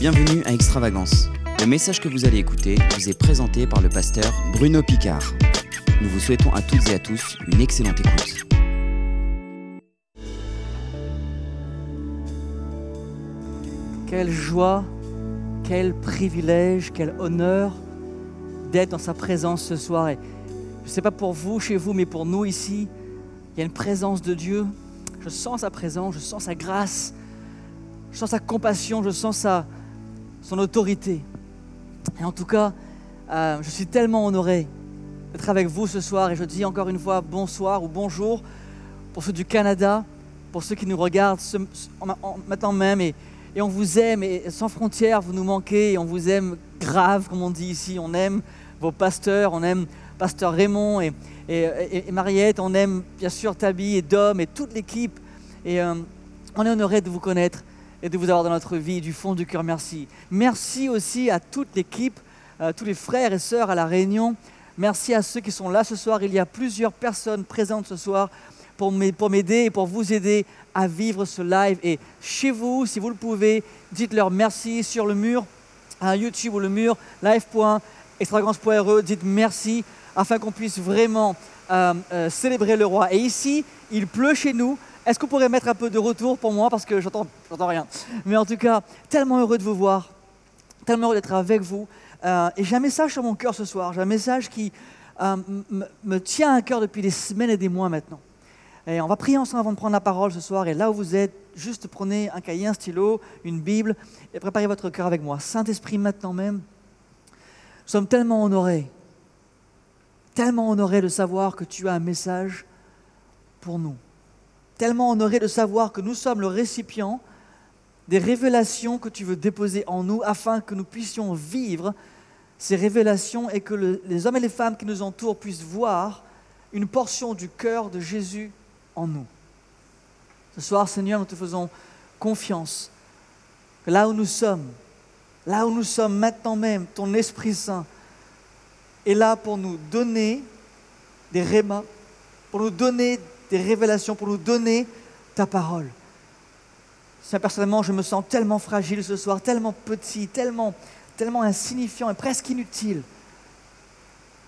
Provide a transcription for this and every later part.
Bienvenue à Extravagance. Le message que vous allez écouter vous est présenté par le pasteur Bruno Picard. Nous vous souhaitons à toutes et à tous une excellente écoute. Quelle joie, quel privilège, quel honneur d'être dans sa présence ce soir. Je ne sais pas pour vous, chez vous, mais pour nous ici, il y a une présence de Dieu. Je sens sa présence, je sens sa grâce, je sens sa compassion, je sens sa, son autorité. Et en tout cas, euh, je suis tellement honoré d'être avec vous ce soir et je dis encore une fois bonsoir ou bonjour pour ceux du Canada, pour ceux qui nous regardent en, maintenant même et, on vous aime et sans frontières, vous nous manquez et on vous aime grave comme on dit ici, on aime vos pasteurs, on aime pasteur Raymond et, et, Mariette, on aime bien sûr Tabi et Dom et toute l'équipe. Et euh, on est honoré de vous connaître et de vous avoir dans notre vie du fond du cœur. Merci. Merci aussi à toute l'équipe, à tous les frères et sœurs à la Réunion. Merci à ceux qui sont là ce soir. Il y a plusieurs personnes présentes ce soir pour m'aider et pour vous aider à vivre ce live. Et chez vous, si vous le pouvez, dites-leur merci sur le mur, à YouTube ou le mur, live.extravagance.re, dites merci afin qu'on puisse vraiment euh, euh, célébrer le roi. Et ici, il pleut chez nous. Est-ce que vous pourrez mettre un peu de retour pour moi parce que j'entends, rien. Mais en tout cas, tellement heureux de vous voir, tellement heureux d'être avec vous. Euh, et j'ai un message sur mon cœur ce soir. J'ai un message qui euh, me tient à cœur depuis des semaines et des mois maintenant. Et on va prier ensemble avant de prendre la parole ce soir. Et là où vous êtes, juste prenez un cahier, un stylo, une Bible et préparez votre cœur avec moi. Saint-Esprit, maintenant même, nous sommes tellement honorés, tellement honorés de savoir que tu as un message pour nous tellement honoré de savoir que nous sommes le récipient des révélations que tu veux déposer en nous afin que nous puissions vivre ces révélations et que les hommes et les femmes qui nous entourent puissent voir une portion du cœur de Jésus en nous. Ce soir, Seigneur, nous te faisons confiance que là où nous sommes, là où nous sommes maintenant même, ton Esprit Saint est là pour nous donner des rémas, pour nous donner des révélations, pour nous donner ta parole. Personnellement, je me sens tellement fragile ce soir, tellement petit, tellement, tellement insignifiant et presque inutile.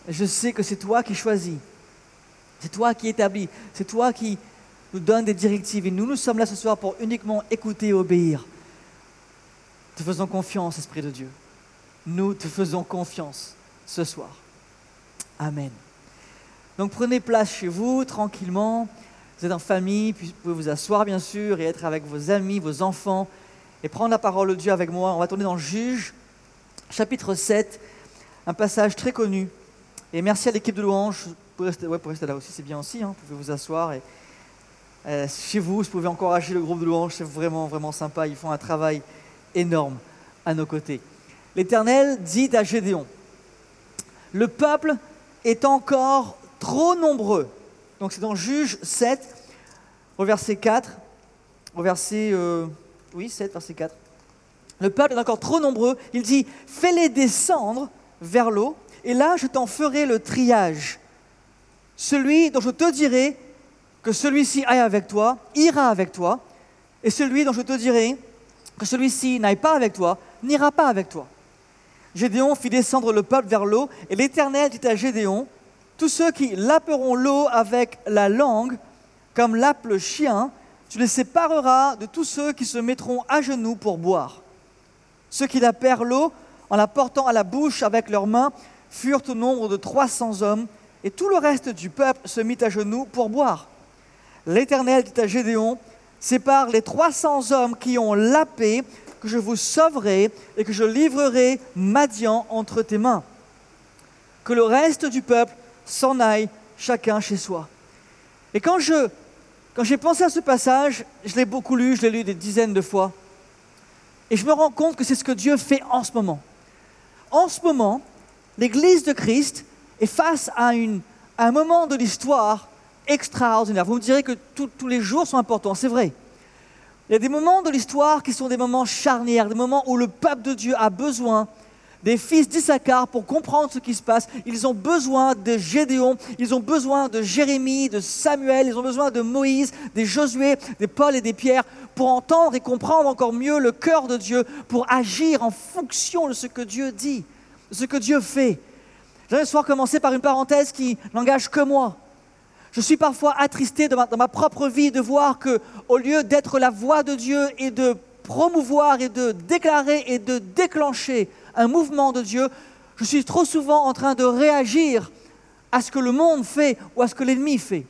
Je sais que c'est toi qui choisis, c'est toi qui établis, c'est toi qui nous donne des directives. Et nous, nous sommes là ce soir pour uniquement écouter et obéir. Te faisons confiance, Esprit de Dieu. Nous te faisons confiance ce soir. Amen. Donc prenez place chez vous tranquillement. Vous êtes en famille, puis vous pouvez vous asseoir bien sûr et être avec vos amis, vos enfants et prendre la parole de Dieu avec moi. On va tourner dans Juge, chapitre 7, un passage très connu. Et merci à l'équipe de louange. Vous pouvez rester, rester là aussi, c'est bien aussi. Hein. Vous pouvez vous asseoir. Et, euh, chez vous, vous pouvez encourager le groupe de louange. C'est vraiment, vraiment sympa. Ils font un travail énorme à nos côtés. L'Éternel dit à Gédéon, le peuple est encore trop nombreux. Donc c'est dans Juge 7, au verset 4, au verset... Euh, oui, 7, verset 4. Le peuple est encore trop nombreux. Il dit, fais-les descendre vers l'eau, et là je t'en ferai le triage. Celui dont je te dirai que celui-ci aille avec toi, ira avec toi, et celui dont je te dirai que celui-ci n'aille pas avec toi, n'ira pas avec toi. Gédéon fit descendre le peuple vers l'eau, et l'Éternel dit à Gédéon, tous ceux qui laperont l'eau avec la langue, comme lappe le chien, tu les sépareras de tous ceux qui se mettront à genoux pour boire. Ceux qui lapèrent l'eau en la portant à la bouche avec leurs mains furent au nombre de trois cents hommes, et tout le reste du peuple se mit à genoux pour boire. L'Éternel dit à Gédéon, sépare les trois cents hommes qui ont lapé, que je vous sauverai et que je livrerai Madian entre tes mains. Que le reste du peuple s'en aille chacun chez soi. Et quand je quand j'ai pensé à ce passage, je l'ai beaucoup lu, je l'ai lu des dizaines de fois, et je me rends compte que c'est ce que Dieu fait en ce moment. En ce moment, l'Église de Christ est face à, une, un moment de l'histoire extraordinaire. Vous me direz que tous les jours sont importants, c'est vrai. Il y a des moments de l'histoire qui sont des moments charnières, des moments où le peuple de Dieu a besoin des fils d'Issachar pour comprendre ce qui se passe. Ils ont besoin de Gédéon, ils ont besoin de Jérémie, de Samuel, ils ont besoin de Moïse, des Josué, des Paul et des Pierre pour entendre et comprendre encore mieux le cœur de Dieu, pour agir en fonction de ce que Dieu dit, de ce que Dieu fait. J'aimerais ce soir commencer par une parenthèse qui n'engage que moi. Je suis parfois attristé dans ma, propre vie de voir que, au lieu d'être la voix de Dieu et de promouvoir et de déclarer et de déclencher un mouvement de Dieu, je suis trop souvent en train de réagir à ce que le monde fait ou à ce que l'ennemi fait.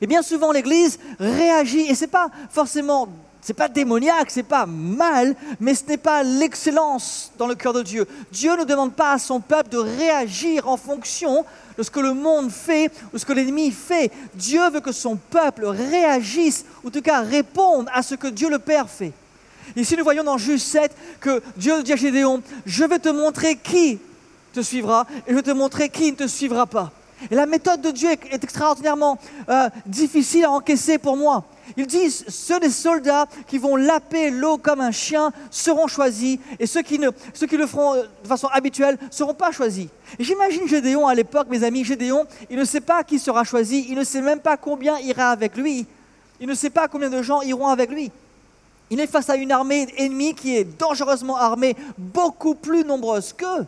Et bien souvent, l'Église réagit, et ce n'est pas forcément, c'est pas démoniaque, c'est pas mal, mais ce n'est pas l'excellence dans le cœur de Dieu. Dieu ne demande pas à son peuple de réagir en fonction de ce que le monde fait ou ce que l'ennemi fait. Dieu veut que son peuple réagisse, ou en tout cas réponde à ce que Dieu le Père fait. Ici, nous voyons dans Juge 7 que Dieu dit à Gédéon, je vais te montrer qui te suivra et je vais te montrer qui ne te suivra pas. Et la méthode de Dieu est extraordinairement euh, difficile à encaisser pour moi. Il dit, ceux des soldats qui vont laper l'eau comme un chien seront choisis, et ceux qui, ne, ceux qui le feront euh, de façon habituelle ne seront pas choisis. J'imagine Gédéon à l'époque, mes amis, Gédéon, il ne sait pas qui sera choisi, il ne sait même pas combien ira avec lui, il ne sait pas combien de gens iront avec lui. Il est face à une armée ennemie qui est dangereusement armée, beaucoup plus nombreuse qu'eux.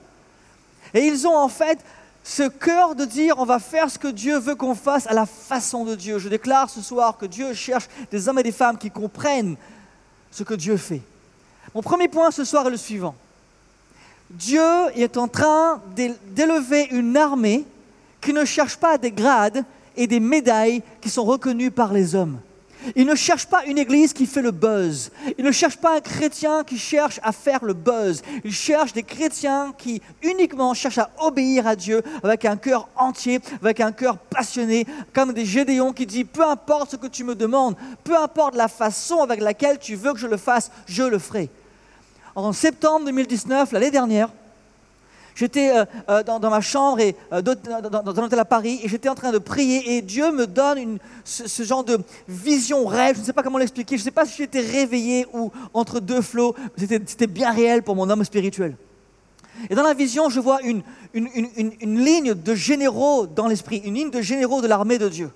Et ils ont en fait ce cœur de dire on va faire ce que Dieu veut qu'on fasse à la façon de Dieu. Je déclare ce soir que Dieu cherche des hommes et des femmes qui comprennent ce que Dieu fait. Mon premier point ce soir est le suivant. Dieu est en train d'élever une armée qui ne cherche pas des grades et des médailles qui sont reconnues par les hommes. Il ne cherche pas une église qui fait le buzz. Il ne cherche pas un chrétien qui cherche à faire le buzz. Il cherche des chrétiens qui uniquement cherchent à obéir à Dieu avec un cœur entier, avec un cœur passionné, comme des Gédéons qui disent, peu importe ce que tu me demandes, peu importe la façon avec laquelle tu veux que je le fasse, je le ferai. En septembre 2019, l'année dernière, J'étais euh, euh, dans, ma chambre et euh, dans, un hôtel à Paris et j'étais en train de prier et Dieu me donne ce, genre de vision rêve. Je ne sais pas comment l'expliquer. Je ne sais pas si j'étais réveillé ou entre deux flots. C'était bien réel pour mon homme spirituel. Et dans la vision, je vois une, une ligne de généraux dans l'esprit, une ligne de généraux de l'armée de Dieu.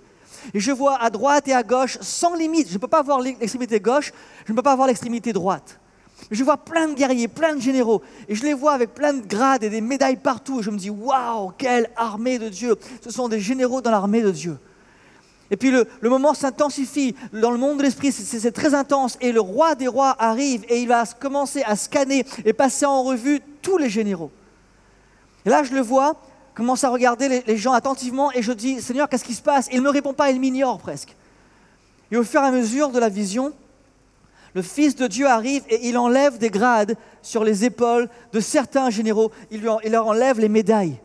Et je vois à droite et à gauche, sans limite. Je ne peux pas voir l'extrémité gauche, je ne peux pas voir l'extrémité droite. Je vois plein de guerriers, plein de généraux, et je les vois avec plein de grades et des médailles partout. Et je me dis, waouh, quelle armée de Dieu Ce sont des généraux dans l'armée de Dieu. Et puis le, moment s'intensifie dans le monde de l'esprit, c'est très intense. Et le roi des rois arrive et il va commencer à scanner et passer en revue tous les généraux. Et là, je le vois, commence à regarder les, les gens attentivement et je dis, Seigneur, qu'est-ce qui se passe? Il ne me répond pas, il m'ignore presque. Et au fur et à mesure de la vision, le Fils de Dieu arrive et il enlève des grades sur les épaules de certains généraux. Il, leur enlève les médailles.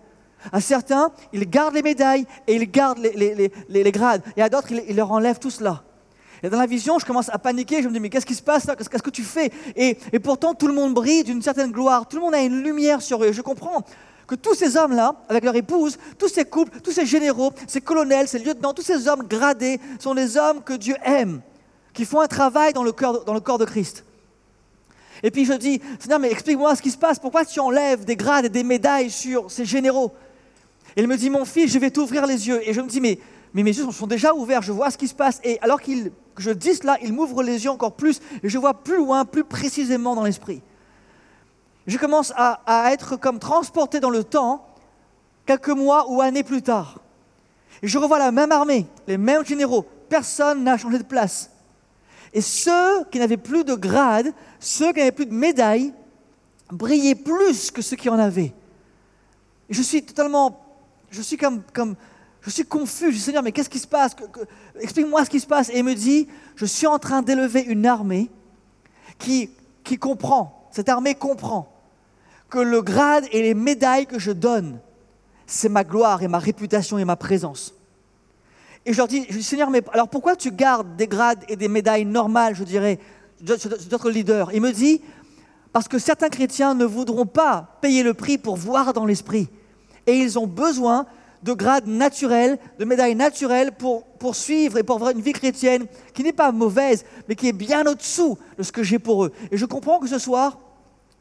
À certains, il garde les médailles et il garde les, grades. Et à d'autres, il, leur enlève tout cela. Et dans la vision, je commence à paniquer. Je me dis, mais qu'est-ce qui se passe là? Qu'est-ce que tu fais? Et, pourtant, tout le monde brille d'une certaine gloire. Tout le monde a une lumière sur eux. Je comprends que tous ces hommes-là, avec leur épouse, tous ces couples, tous ces généraux, ces colonels, ces lieutenants, tous ces hommes gradés, sont des hommes que Dieu aime qui font un travail dans le, corps, dans le corps de Christ. Et puis je dis, Seigneur, mais explique-moi ce qui se passe, pourquoi tu enlèves des grades et des médailles sur ces généraux? Et il me dit, mon fils, je vais t'ouvrir les yeux. Et je me dis, mais, mes yeux sont déjà ouverts, je vois ce qui se passe. Et alors que je dis cela, il m'ouvre les yeux encore plus, et je vois plus loin, plus précisément dans l'esprit. Je commence à, à être comme transporté dans le temps, quelques mois ou années plus tard. Et je revois la même armée, les mêmes généraux, personne n'a changé de place. Et ceux qui n'avaient plus de grade, ceux qui n'avaient plus de médaille, brillaient plus que ceux qui en avaient. Je suis totalement, je suis comme, comme je suis confus. Je dis Seigneur, mais qu'est-ce qui se passe? Explique-moi ce qui se passe. Et il me dit, je suis en train d'élever une armée qui, qui comprend, cette armée comprend que le grade et les médailles que je donne, c'est ma gloire et ma réputation et ma présence. Et je leur dis, Seigneur, mais alors pourquoi tu gardes des grades et des médailles normales, je dirais, d'autres leaders Il me dit, parce que certains chrétiens ne voudront pas payer le prix pour voir dans l'esprit. Et ils ont besoin de grades naturels, de médailles naturelles pour, poursuivre et pour avoir une vie chrétienne qui n'est pas mauvaise, mais qui est bien au-dessous de ce que j'ai pour eux. Et je comprends que ce soir,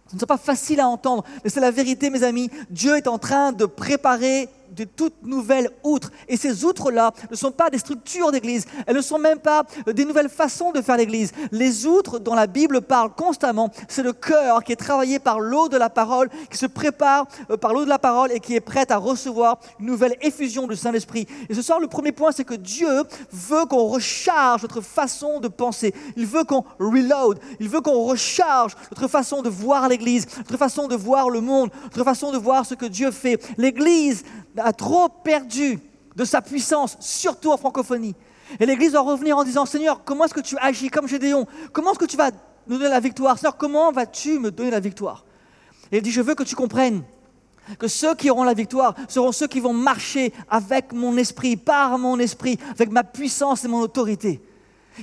Ce ne sera pas facile à entendre, mais c'est la vérité, mes amis. Dieu est en train de préparer de toutes nouvelles outres. Et ces outres-là ne sont pas des structures d'église, elles ne sont même pas des nouvelles façons de faire l'église. Les outres dont la Bible parle constamment, c'est le cœur qui est travaillé par l'eau de la parole, qui se prépare euh, par l'eau de la parole et qui est prête à recevoir une nouvelle effusion du Saint-Esprit. Et ce soir, le premier point, c'est que Dieu veut qu'on recharge notre façon de penser. Il veut qu'on reload. Il veut qu'on recharge notre façon de voir l'église, notre façon de voir le monde, notre façon de voir ce que Dieu fait. L'église a trop perdu de sa puissance, surtout en francophonie. Et l'Église doit revenir en disant, Seigneur, comment est-ce que tu agis comme Gédéon? Comment est-ce que tu vas nous donner la victoire? Seigneur, comment vas-tu me donner la victoire? Et il dit, je veux que tu comprennes que ceux qui auront la victoire seront ceux qui vont marcher avec mon esprit, par mon esprit, avec ma puissance et mon autorité.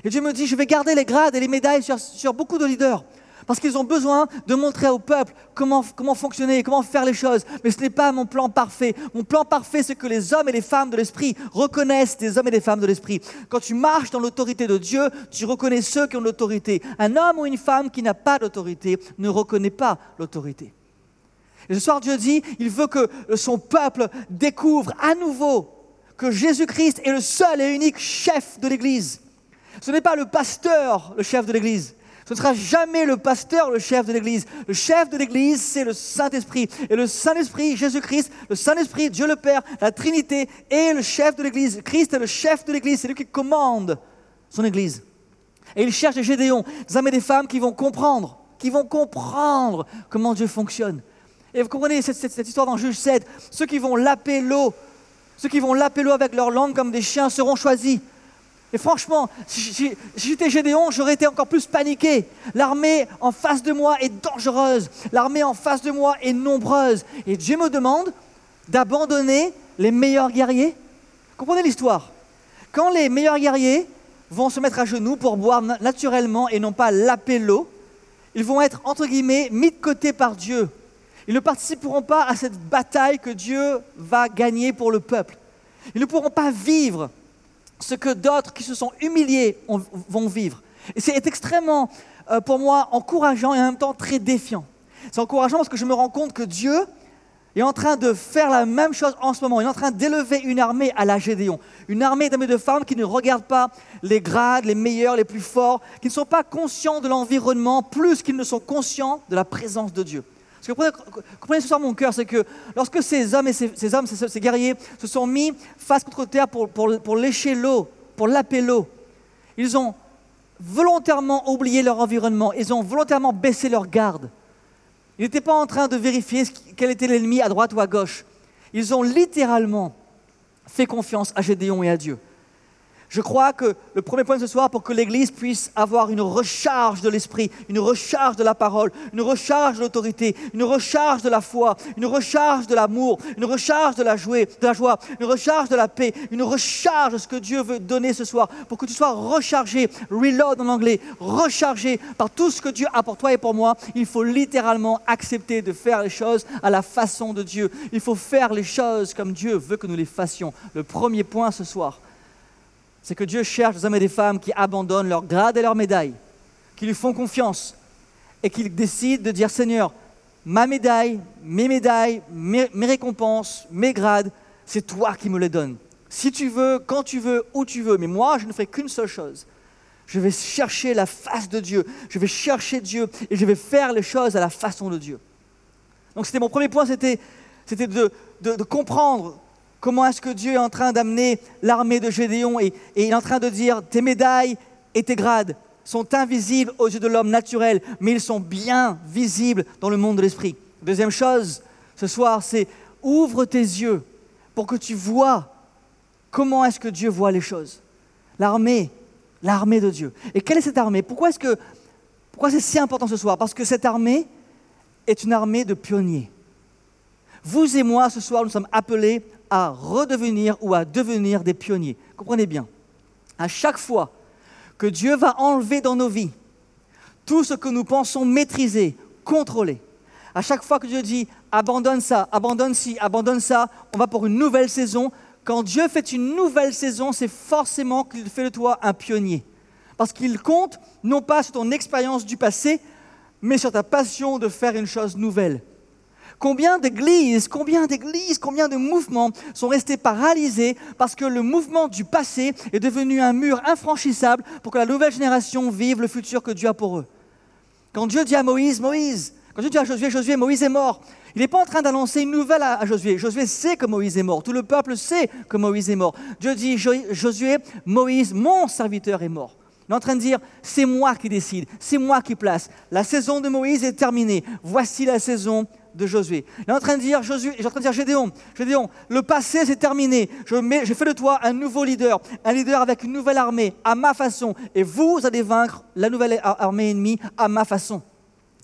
Et Dieu me dit, je vais garder les grades et les médailles sur, sur beaucoup de leaders. Parce qu'ils ont besoin de montrer au peuple comment, comment fonctionner, comment faire les choses. Mais ce n'est pas mon plan parfait. Mon plan parfait, c'est que les hommes et les femmes de l'Esprit reconnaissent des hommes et des femmes de l'Esprit. Quand tu marches dans l'autorité de Dieu, tu reconnais ceux qui ont l'autorité. Un homme ou une femme qui n'a pas d'autorité ne reconnaît pas l'autorité. Et ce soir, Dieu dit, il veut que son peuple découvre à nouveau que Jésus-Christ est le seul et unique chef de l'Église. Ce n'est pas le pasteur le chef de l'Église. Ce ne sera jamais le pasteur le chef de l'Église. Le chef de l'Église, c'est le Saint-Esprit. Et le Saint-Esprit, Jésus-Christ, le Saint-Esprit, Dieu le Père, la Trinité, est le chef de l'Église. Christ est le chef de l'Église. C'est lui qui commande son Église. Et il cherche des Gédéons, des hommes et des femmes qui vont comprendre, qui vont comprendre comment Dieu fonctionne. Et vous comprenez cette, histoire dans Juge 7. Ceux qui vont laper l'eau, ceux qui vont laper l'eau avec leur langue comme des chiens seront choisis. Et franchement, si j'étais Gédéon, j'aurais été encore plus paniqué. L'armée en face de moi est dangereuse. L'armée en face de moi est nombreuse. Et Dieu me demande d'abandonner les meilleurs guerriers. Comprenez l'histoire Quand les meilleurs guerriers vont se mettre à genoux pour boire naturellement et non pas laper l'eau, ils vont être, entre guillemets, mis de côté par Dieu. Ils ne participeront pas à cette bataille que Dieu va gagner pour le peuple. Ils ne pourront pas vivre ce que d'autres qui se sont humiliés vont vivre. Et c'est extrêmement, euh, pour moi, encourageant et en même temps très défiant. C'est encourageant parce que je me rends compte que Dieu est en train de faire la même chose en ce moment. Il est en train d'élever une armée à la Gédéon. Une armée d'hommes de femmes qui ne regardent pas les grades, les meilleurs, les plus forts, qui ne sont pas conscients de l'environnement plus qu'ils ne sont conscients de la présence de Dieu. Ce que comprenez, ce soir mon cœur, c'est que lorsque ces hommes et ces, guerriers se sont mis face contre terre pour, pour lécher l'eau, pour laper l'eau, ils ont volontairement oublié leur environnement, ils ont volontairement baissé leur garde. Ils n'étaient pas en train de vérifier quel était l'ennemi à droite ou à gauche. Ils ont littéralement fait confiance à Gédéon et à Dieu. Je crois que le premier point de ce soir, pour que l'Église puisse avoir une recharge de l'Esprit, une recharge de la parole, une recharge de l'autorité, une recharge de la foi, une recharge de l'amour, une recharge de la, joie, de la joie, une recharge de la paix, une recharge de ce que Dieu veut donner ce soir, pour que tu sois rechargé, reload en anglais, rechargé par tout ce que Dieu a pour toi et pour moi, il faut littéralement accepter de faire les choses à la façon de Dieu. Il faut faire les choses comme Dieu veut que nous les fassions. Le premier point ce soir, c'est que Dieu cherche des hommes et des femmes qui abandonnent leur grade et leur médaille, qui lui font confiance et qui décident de dire Seigneur, ma médaille, mes médailles, mes, récompenses, mes grades, c'est toi qui me les donnes. Si tu veux, quand tu veux, où tu veux. Mais moi, je ne fais qu'une seule chose. Je vais chercher la face de Dieu. Je vais chercher Dieu et je vais faire les choses à la façon de Dieu. Donc c'était mon premier point, c'était, de comprendre Comment est-ce que Dieu est en train d'amener l'armée de Gédéon et, il est en train de dire tes médailles et tes grades sont invisibles aux yeux de l'homme naturel, mais ils sont bien visibles dans le monde de l'esprit. Deuxième chose, ce soir, c'est ouvre tes yeux pour que tu vois comment est-ce que Dieu voit les choses. L'armée, l'armée de Dieu. Et quelle est cette armée? Pourquoi est-ce pourquoi c'est si important ce soir? Parce que cette armée est une armée de pionniers. Vous et moi, ce soir, nous sommes appelés à redevenir ou à devenir des pionniers. Comprenez bien, à chaque fois que Dieu va enlever dans nos vies tout ce que nous pensons maîtriser, contrôler, à chaque fois que Dieu dit abandonne ça, abandonne ci, abandonne ça, on va pour une nouvelle saison. Quand Dieu fait une nouvelle saison, c'est forcément qu'il fait de toi un pionnier. Parce qu'il compte non pas sur ton expérience du passé, mais sur ta passion de faire une chose nouvelle. Combien d'églises, combien d'églises, combien de mouvements sont restés paralysés parce que le mouvement du passé est devenu un mur infranchissable pour que la nouvelle génération vive le futur que Dieu a pour eux. Quand Dieu dit à Moïse, Moïse, quand Dieu dit à Josué, Josué, Moïse est mort, il n'est pas en train d'annoncer une nouvelle à, Josué. Josué sait que Moïse est mort. Tout le peuple sait que Moïse est mort. Dieu dit, Josué, Moïse, mon serviteur est mort. Il est en train de dire, c'est moi qui décide, c'est moi qui place. La saison de Moïse est terminée. Voici la saison de Josué. Il est en train de dire, Josué, il est en train de dire Gédéon, Gédéon, le passé c'est terminé. Je, fais de toi un nouveau leader, un leader avec une nouvelle armée, à ma façon. Et vous allez vaincre la nouvelle armée ennemie à ma façon.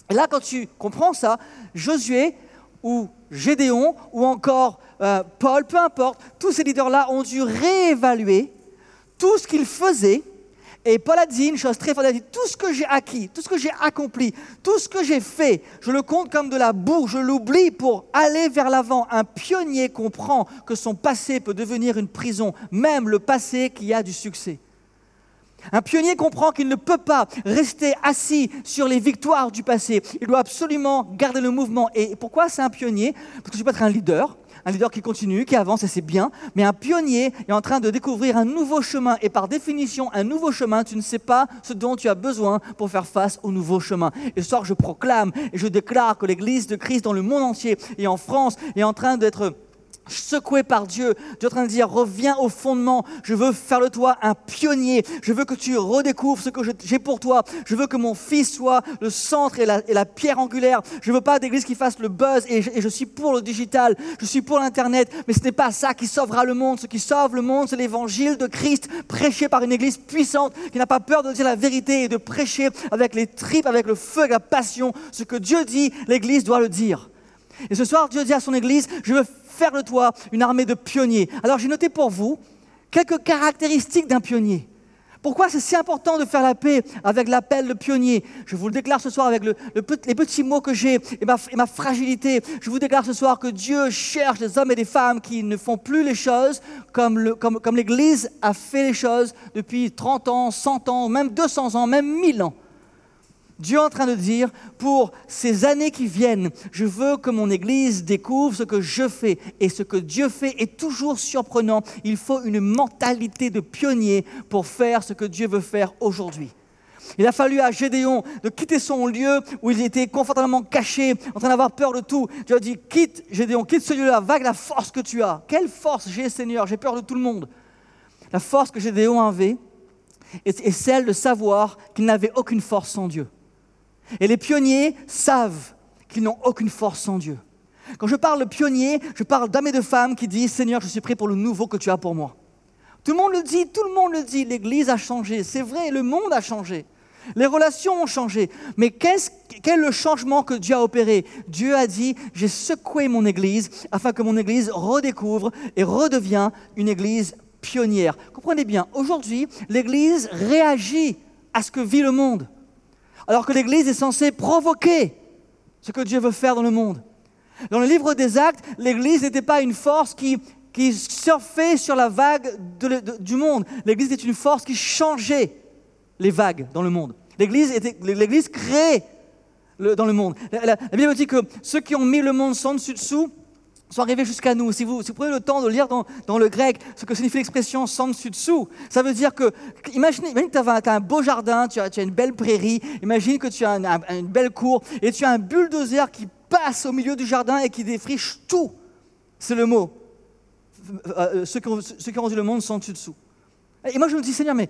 Là, quand tu comprends ça, Josué ou Gédéon ou encore euh, Paul, peu importe, tous ces leaders-là ont dû réévaluer tout ce qu'ils faisaient et Paul a dit une chose très forte, il a dit, tout ce que j'ai acquis, tout ce que j'ai accompli, tout ce que j'ai fait, je le compte comme de la boue, je l'oublie pour aller vers l'avant. Un pionnier comprend que son passé peut devenir une prison, même le passé qui a du succès. Un pionnier comprend qu'il ne peut pas rester assis sur les victoires du passé. Il doit absolument garder le mouvement. Et pourquoi c'est un pionnier? Parce que tu peux être un leader, un leader qui continue, qui avance, et c'est bien, mais un pionnier est en train de découvrir un nouveau chemin, et par définition, un nouveau chemin, tu ne sais pas ce dont tu as besoin pour faire face au nouveau chemin. Et ce soir, je proclame et je déclare que l'Église de Christ dans le monde entier et en France est en train d'être secoué par Dieu. Dieu est en train de dire, reviens au fondement. Je veux faire de toi un pionnier. Je veux que tu redécouvres ce que j'ai pour toi. Je veux que mon fils soit le centre et la, pierre angulaire. Je veux pas d'église qui fasse le buzz et je, suis pour le digital. Je suis pour l'internet. Mais ce n'est pas ça qui sauvera le monde. Ce qui sauve le monde, c'est l'évangile de Christ prêché par une église puissante qui n'a pas peur de dire la vérité et de prêcher avec les tripes, avec le feu, avec la passion. Ce que Dieu dit, l'église doit le dire. Et ce soir, Dieu dit à son église, je veux faire de toi une armée de pionniers. Alors j'ai noté pour vous quelques caractéristiques d'un pionnier. Pourquoi c'est si important de faire la paix avec l'appel de pionnier? Je vous le déclare ce soir avec le, les petits mots que j'ai et ma, fragilité. Je vous déclare ce soir que Dieu cherche des hommes et des femmes qui ne font plus les choses comme, comme l'Église a fait les choses depuis 30 ans, 100 ans, même 200 ans, même 1000 ans. Dieu est en train de dire, pour ces années qui viennent, je veux que mon Église découvre ce que je fais. Et ce que Dieu fait est toujours surprenant. Il faut une mentalité de pionnier pour faire ce que Dieu veut faire aujourd'hui. Il a fallu à Gédéon de quitter son lieu où il était confortablement caché, en train d'avoir peur de tout. Dieu a dit, quitte Gédéon, quitte ce lieu-là, vague la force que tu as. Quelle force j'ai Seigneur, j'ai peur de tout le monde. La force que Gédéon avait est celle de savoir qu'il n'avait aucune force sans Dieu. Et les pionniers savent qu'ils n'ont aucune force sans Dieu. Quand je parle de pionniers, je parle d'hommes et de femmes qui disent Seigneur, je suis prêt pour le nouveau que tu as pour moi. Tout le monde le dit, tout le monde le dit. L'Église a changé, c'est vrai, le monde a changé. Les relations ont changé. Mais quel est le changement que Dieu a opéré? Dieu a dit, j'ai secoué mon Église afin que mon Église redécouvre et redevient une Église pionnière. Comprenez bien, aujourd'hui, l'Église réagit à ce que vit le monde alors que l'Église est censée provoquer ce que Dieu veut faire dans le monde. Dans le livre des actes, l'Église n'était pas une force qui, qui surfait sur la vague du monde. L'Église était une force qui changeait les vagues dans le monde. L'Église, créait dans le monde. La, la, Bible dit que ceux qui ont mis le monde sans dessus-dessous sont arrivés jusqu'à nous. Si vous, prenez le temps de lire dans, le grec ce que signifie l'expression sans dessus dessous, ça veut dire que, imagine, que tu as, un beau jardin, tu as, une belle prairie, imagine que tu as une belle cour et tu as un bulldozer qui passe au milieu du jardin et qui défriche tout. C'est le mot. Euh, euh, ceux, qui ont, ceux rendu le monde sans dessus dessous. Et moi je me dis, Seigneur, mais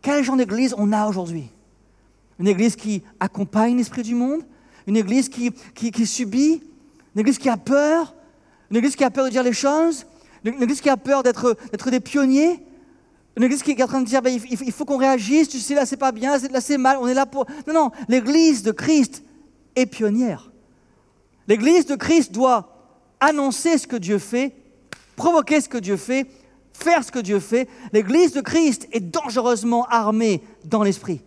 quel genre d'église on a aujourd'hui? Une église qui accompagne l'esprit du monde? Une église qui, qui subit? Une église qui a peur? Une église qui a peur de dire les choses, une église qui a peur d'être des pionniers, une église qui est en train de dire ben, il faut qu'on réagisse, tu sais, là c'est pas bien, là c'est mal, on est là pour. Non, non, l'église de Christ est pionnière. L'église de Christ doit annoncer ce que Dieu fait, provoquer ce que Dieu fait, faire ce que Dieu fait. L'église de Christ est dangereusement armée dans l'esprit.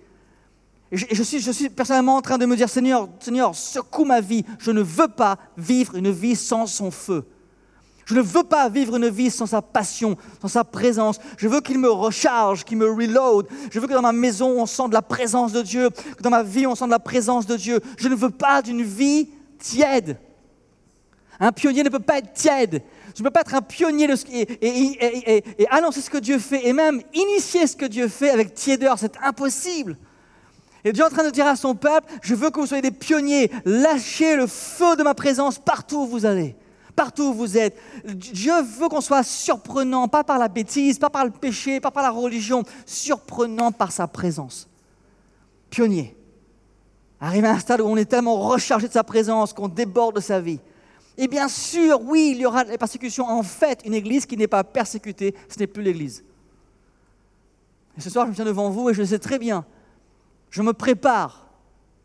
Et je, suis, je suis personnellement en train de me dire Seigneur, Seigneur, secoue ma vie. Je ne veux pas vivre une vie sans son feu. Je ne veux pas vivre une vie sans sa passion, sans sa présence. Je veux qu'il me recharge, qu'il me reload. Je veux que dans ma maison, on sente la présence de Dieu, que dans ma vie, on sente la présence de Dieu. Je ne veux pas d'une vie tiède. Un pionnier ne peut pas être tiède. Je ne peux pas être un pionnier et, annoncer ce que Dieu fait et même initier ce que Dieu fait avec tiédeur. C'est impossible. Et Dieu est en train de dire à son peuple, je veux que vous soyez des pionniers. Lâchez le feu de ma présence partout où vous allez partout où vous êtes. Dieu veut qu'on soit surprenant, pas par la bêtise, pas par le péché, pas par la religion, surprenant par sa présence. Pionnier. Arriver à un stade où on est tellement rechargé de sa présence qu'on déborde de sa vie. Et bien sûr, oui, il y aura des persécutions. En fait, une église qui n'est pas persécutée, ce n'est plus l'église. Et ce soir, je me tiens devant vous et je sais très bien. Je me prépare.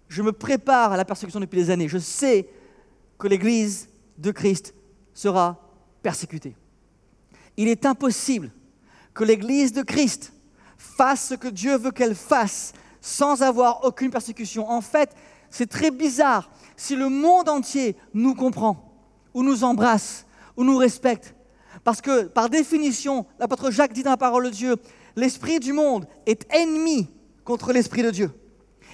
Je me prépare à la persécution depuis des années. Je sais que l'église de Christ sera persécutée. Il est impossible que l'Église de Christ fasse ce que Dieu veut qu'elle fasse sans avoir aucune persécution. En fait, c'est très bizarre. Si le monde entier nous comprend, ou nous embrasse, ou nous respecte, parce que par définition, l'apôtre Jacques dit dans la parole de Dieu, l'esprit du monde est ennemi contre l'esprit de Dieu.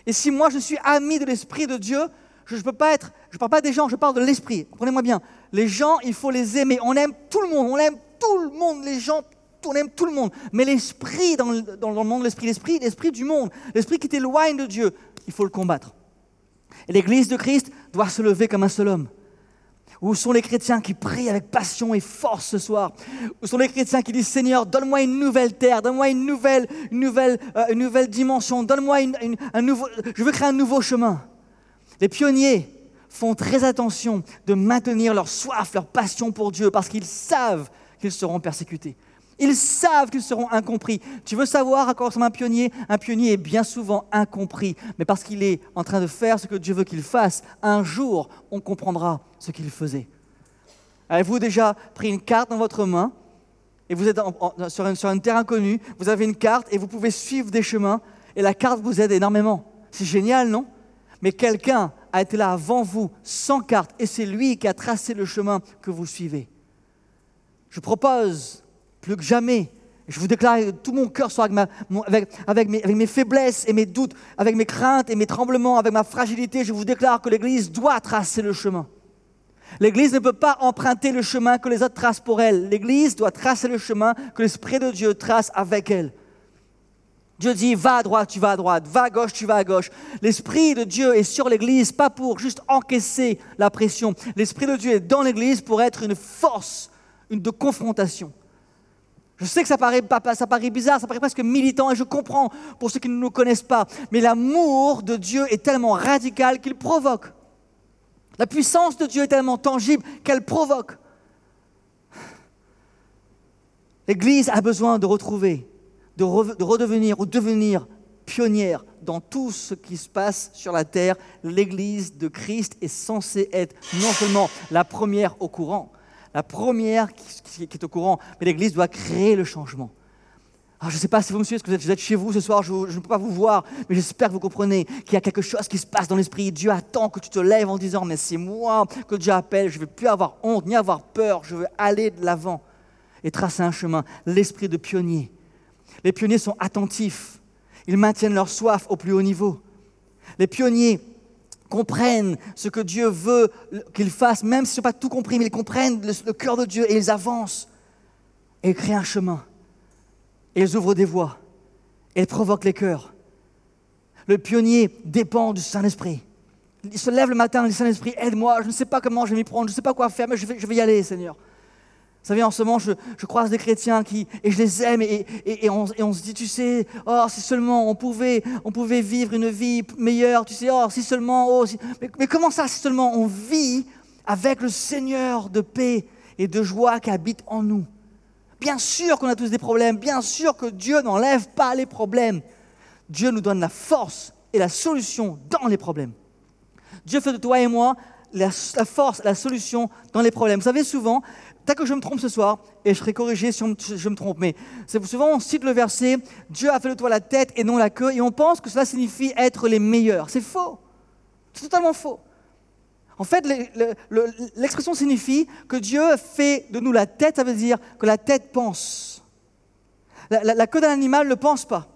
Et si moi je suis ami de l'esprit de Dieu, je ne peux pas être, je ne parle pas des gens, je parle de l'esprit. Comprenez-moi bien. Les gens, il faut les aimer. On aime tout le monde, on aime tout le monde. Les gens, on aime tout le monde. Mais l'esprit dans, le monde, l'esprit, l'esprit, l'esprit du monde, l'esprit qui t'éloigne de Dieu, il faut le combattre. Et l'Église de Christ doit se lever comme un seul homme. Où sont les chrétiens qui prient avec passion et force ce soir? Où sont les chrétiens qui disent Seigneur, donne-moi une nouvelle terre, donne-moi une nouvelle, une nouvelle, euh, une nouvelle dimension, donne-moi un nouveau. Je veux créer un nouveau chemin. Les pionniers font très attention de maintenir leur soif, leur passion pour Dieu, parce qu'ils savent qu'ils seront persécutés. Ils savent qu'ils seront incompris. Tu veux savoir à quoi ressemble un pionnier? Un pionnier est bien souvent incompris, mais parce qu'il est en train de faire ce que Dieu veut qu'il fasse, un jour, on comprendra ce qu'il faisait. Avez-vous déjà pris une carte dans votre main? Et vous êtes sur, sur un terrain connu, vous avez une carte et vous pouvez suivre des chemins et la carte vous aide énormément. C'est génial, non? Mais quelqu'un a été là avant vous, sans carte, et c'est lui qui a tracé le chemin que vous suivez. Je propose, plus que jamais, je vous déclare tout mon cœur soit avec, mes, avec, mes, faiblesses et mes doutes, avec mes craintes et mes tremblements, avec ma fragilité, je vous déclare que l'Église doit tracer le chemin. L'Église ne peut pas emprunter le chemin que les autres tracent pour elle. L'Église doit tracer le chemin que l'Esprit de Dieu trace avec elle. Dieu dit, va à droite, tu vas à droite, va à gauche, tu vas à gauche. L'Esprit de Dieu est sur l'Église, pas pour juste encaisser la pression. L'Esprit de Dieu est dans l'Église pour être une force une de confrontation. Je sais que ça paraît, ça paraît bizarre, ça paraît presque militant, et je comprends pour ceux qui ne nous connaissent pas, mais l'amour de Dieu est tellement radical qu'il provoque. La puissance de Dieu est tellement tangible qu'elle provoque. L'Église a besoin de retrouver de, redevenir ou devenir pionnière dans tout ce qui se passe sur la terre, l'Église de Christ est censée être non seulement la première au courant, la première qui, est au courant, mais l'Église doit créer le changement. Alors, je ne sais pas si vous me suivez, que vous êtes, chez vous ce soir, je, je ne peux pas vous voir, mais j'espère que vous comprenez qu'il y a quelque chose qui se passe dans l'esprit. Dieu attend que tu te lèves en disant, mais c'est moi que Dieu appelle, je ne veux plus avoir honte, ni avoir peur, je veux aller de l'avant et tracer un chemin. L'esprit de pionnier les pionniers sont attentifs. Ils maintiennent leur soif au plus haut niveau. Les pionniers comprennent ce que Dieu veut qu'ils fassent, même s'ils n'ont pas tout compris, mais ils comprennent le, cœur de Dieu et ils avancent. Et ils créent un chemin. Ils ouvrent des voies. Et ils provoquent les cœurs. Le pionnier dépend du Saint-Esprit. Il se lève le matin, il dit Saint-Esprit, aide-moi, je ne sais pas comment je vais m'y prendre, je ne sais pas quoi faire, mais je vais, je vais y aller, Seigneur. Vous savez, en ce moment, je, croise des chrétiens qui, et je les aime et, on, se dit, tu sais, oh, si seulement on pouvait, on pouvait vivre une vie meilleure, tu sais, oh, si seulement, oh, mais, comment ça, si seulement on vit avec le Seigneur de paix et de joie qui habite en nous? Bien sûr qu'on a tous des problèmes, bien sûr que Dieu n'enlève pas les problèmes. Dieu nous donne la force et la solution dans les problèmes. Dieu fait de toi et moi la, la force, la solution dans les problèmes. Vous savez, souvent, Peut-être que je me trompe ce soir, et je serai corrigé si je me trompe, mais souvent on cite le verset Dieu a fait de toi la tête et non la queue, et on pense que cela signifie être les meilleurs. C'est faux. C'est totalement faux. En fait, l'expression signifie que Dieu fait de nous la tête, ça veut dire que la tête pense. La, queue d'un animal ne pense pas,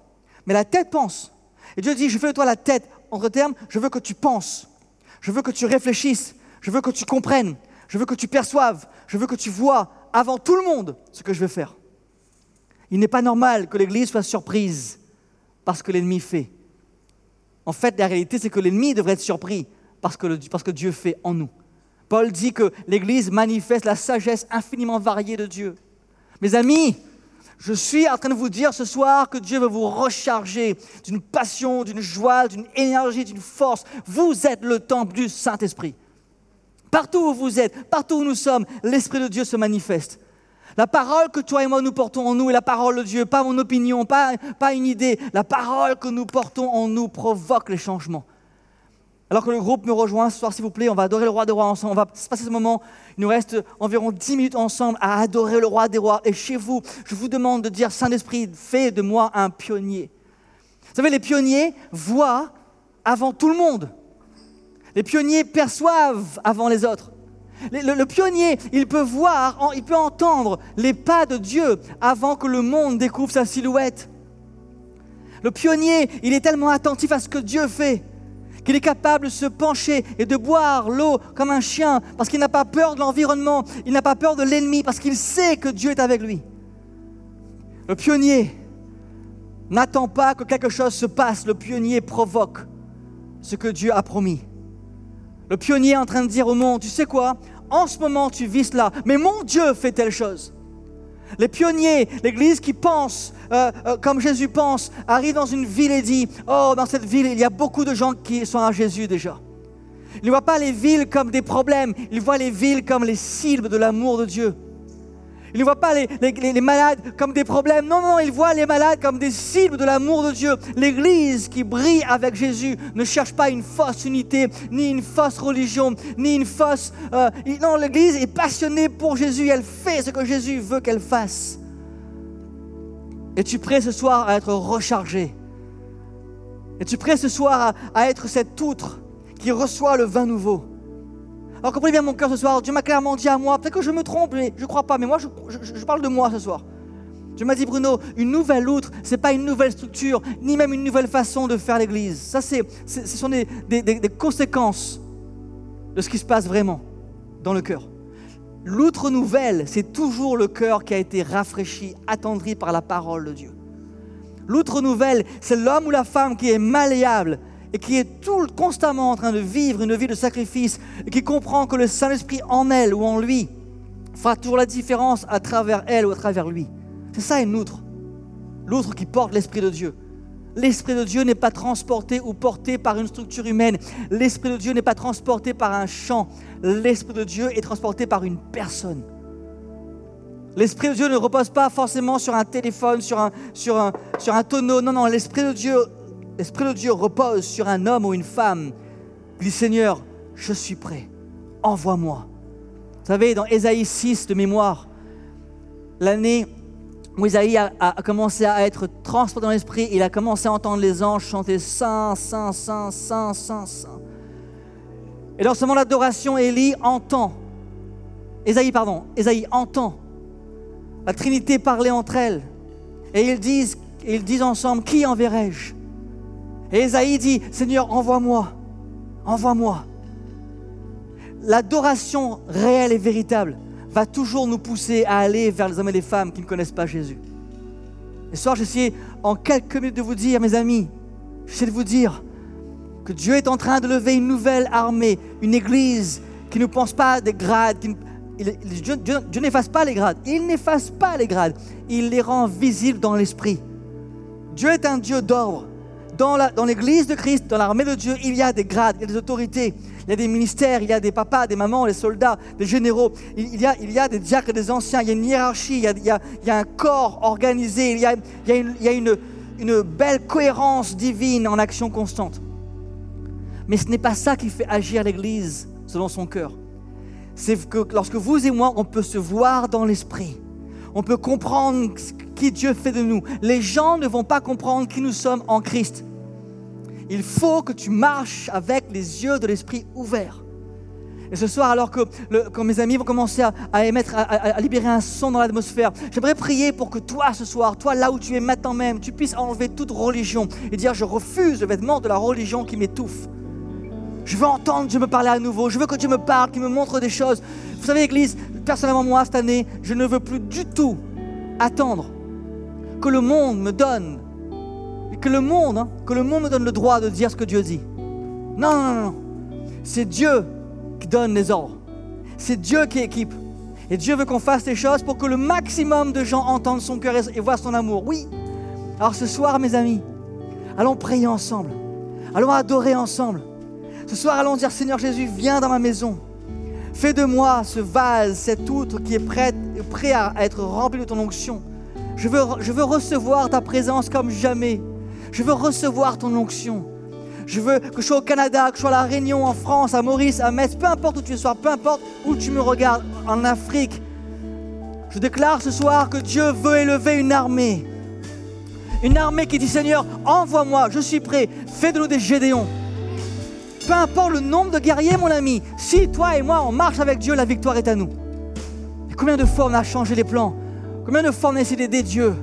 mais la tête pense. Et Dieu dit, je fais de toi la tête. Entre termes, je veux que tu penses, je veux que tu réfléchisses, je veux que tu comprennes, je veux que tu perçoives, je veux que tu vois avant tout le monde ce que je vais faire. Il n'est pas normal que l'Église soit surprise parce que l'ennemi fait. En fait, la réalité, c'est que l'ennemi devrait être surpris parce que, parce que Dieu fait en nous. Paul dit que l'Église manifeste la sagesse infiniment variée de Dieu. Mes amis, je suis en train de vous dire ce soir que Dieu veut vous recharger d'une passion, d'une joie, d'une énergie, d'une force. Vous êtes le temple du Saint-Esprit. Partout où vous êtes, partout où nous sommes, l'Esprit de Dieu se manifeste. La parole que toi et moi nous portons en nous est la parole de Dieu, pas mon opinion, pas, pas une idée. La parole que nous portons en nous provoque les changements. Alors que le groupe me rejoint ce soir, s'il vous plaît, on va adorer le roi des rois ensemble. On va se passer ce moment. Il nous reste environ 10 minutes ensemble à adorer le roi des rois. Et chez vous, je vous demande de dire Saint-Esprit, fais de moi un pionnier. Vous savez, les pionniers voient avant tout le monde. Les pionniers perçoivent avant les autres. Le, pionnier, il peut voir, il peut entendre les pas de Dieu avant que le monde découvre sa silhouette. Le pionnier, il est tellement attentif à ce que Dieu fait qu'il est capable de se pencher et de boire l'eau comme un chien, parce qu'il n'a pas peur de l'environnement, il n'a pas peur de l'ennemi, parce qu'il sait que Dieu est avec lui. Le pionnier n'attend pas que quelque chose se passe, le pionnier provoque ce que Dieu a promis. Le pionnier est en train de dire au monde, tu sais quoi, en ce moment tu vis là, mais mon Dieu fait telle chose. Les pionniers, l'Église qui pense euh, euh, comme Jésus pense, arrive dans une ville et dit, oh, dans cette ville, il y a beaucoup de gens qui sont à Jésus déjà. Il ne voit pas les villes comme des problèmes, il voit les villes comme les cibles de l'amour de Dieu. Il ne voit pas les, malades comme des problèmes. Non, non, il voit les malades comme des cibles de l'amour de Dieu. L'Église qui brille avec Jésus ne cherche pas une fausse unité, ni une fausse religion, ni une fausse... Euh, non, l'Église est passionnée pour Jésus. Elle fait ce que Jésus veut qu'elle fasse. Es-tu prêt ce soir à être rechargé? Es-tu prêt ce soir à, être cette outre qui reçoit le vin nouveau? Alors comprenez bien mon cœur ce soir, Dieu m'a clairement dit à moi, peut-être que je me trompe, mais je ne crois pas, mais moi je, parle de moi ce soir. Dieu m'a dit Bruno, une nouvelle outre, ce n'est pas une nouvelle structure, ni même une nouvelle façon de faire l'Église. Ça, c'est, ce sont des, des conséquences de ce qui se passe vraiment dans le cœur. L'outre nouvelle, c'est toujours le cœur qui a été rafraîchi, attendri par la parole de Dieu. L'outre nouvelle, c'est l'homme ou la femme qui est malléable, et qui est tout constamment en train de vivre une vie de sacrifice et qui comprend que le Saint-Esprit en elle ou en lui fera toujours la différence à travers elle ou à travers lui. C'est ça une outre. L'outre qui porte l'Esprit de Dieu. L'Esprit de Dieu n'est pas transporté ou porté par une structure humaine. L'Esprit de Dieu n'est pas transporté par un chant. L'Esprit de Dieu est transporté par une personne. L'Esprit de Dieu ne repose pas forcément sur un téléphone, sur un, sur un, sur un tonneau. Non, non, l'Esprit de Dieu l'Esprit de Dieu repose sur un homme ou une femme, il dit Seigneur, je suis prêt, envoie-moi. Vous savez, dans Ésaïe 6 de mémoire, l'année où Ésaïe a, commencé à être transporté dans l'esprit, il a commencé à entendre les anges chanter Saint, Saint, Saint, Saint, Saint, Saint. Et dans ce moment d'adoration, Élie entend, Ésaïe, pardon, Ésaïe entend la Trinité parler entre elles. Et ils disent, ils disent ensemble, qui enverrai-je? Et Esaïe dit, Seigneur, envoie-moi, envoie-moi. L'adoration réelle et véritable va toujours nous pousser à aller vers les hommes et les femmes qui ne connaissent pas Jésus. Et ce soir, j'essaie en quelques minutes de vous dire, mes amis, j'essaie de vous dire que Dieu est en train de lever une nouvelle armée, une église qui ne pense pas des grades. Dieu n'efface pas les grades. Il n'efface pas les grades. Il les rend visibles dans l'esprit. Dieu est un Dieu d'ordre dans l'église de Christ, dans l'armée de Dieu, il y a des grades, il y a des autorités, il y a des ministères, il y a des papas, des mamans, des soldats, des généraux, il, y, a, des diacres des anciens, il y a une hiérarchie, il y a, un corps organisé, il y a, une, il y a une, une belle cohérence divine en action constante. Mais ce n'est pas ça qui fait agir l'Église selon son cœur. C'est que lorsque vous et moi, on peut se voir dans l'esprit, on peut comprendre qui Dieu fait de nous. Les gens ne vont pas comprendre qui nous sommes en Christ. Il faut que tu marches avec les yeux de l'esprit ouverts. Et ce soir, alors que mes amis vont commencer à, émettre, à, libérer un son dans l'atmosphère, j'aimerais prier pour que toi, ce soir, toi là où tu es maintenant même, tu puisses enlever toute religion et dire je refuse le vêtement de la religion qui m'étouffe. Je veux entendre Dieu me parler à nouveau. Je veux que Dieu me parle, qu'il me montre des choses. Vous savez, Église, personnellement, moi, cette année, je ne veux plus du tout attendre que le monde me donne, que le monde, hein, que le monde me donne le droit de dire ce que Dieu dit. Non, non, non, non. C'est Dieu qui donne les ordres. C'est Dieu qui équipe. Et Dieu veut qu'on fasse des choses pour que le maximum de gens entendent son cœur et voient son amour. Oui. Alors ce soir, mes amis, allons prier ensemble. Allons adorer ensemble. Ce soir, allons dire Seigneur Jésus, viens dans ma maison. Fais de moi ce vase, cet outre qui est prêt, prêt à être rempli de ton onction. Je veux recevoir ta présence comme jamais. Je veux recevoir ton onction. Je veux que je sois au Canada, que je sois à La Réunion, en France, à Maurice, à Metz, peu importe où tu sois, peu importe où tu me regardes, en Afrique. Je déclare ce soir que Dieu veut élever une armée. Une armée qui dit Seigneur, envoie-moi, je suis prêt, fais de nous des Gédéons. Peu importe le nombre de guerriers, mon ami, si toi et moi on marche avec Dieu, la victoire est à nous. Combien de fois on a changé les plans? Combien de fois on a essayé d'aider Dieu?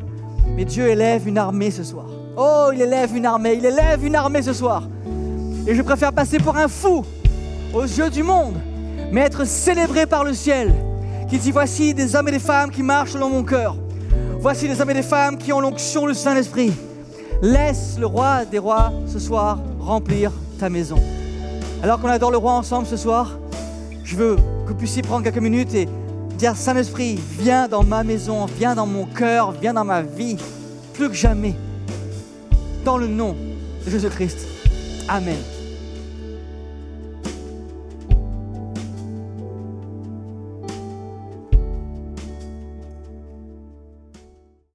Mais Dieu élève une armée ce soir. Oh, il élève une armée, il élève une armée ce soir. Et je préfère passer pour un fou aux yeux du monde, mais être célébré par le ciel, qui dit voici des hommes et des femmes qui marchent selon mon cœur. Voici des hommes et des femmes qui ont l'onction du Saint-Esprit. Laisse le roi des rois ce soir remplir ta maison. Alors qu'on adore le roi ensemble ce soir, je veux que vous puissiez prendre quelques minutes et dire Saint-Esprit, viens dans ma maison, viens dans mon cœur, viens dans ma vie, plus que jamais. Dans le nom de Jésus-Christ. Amen.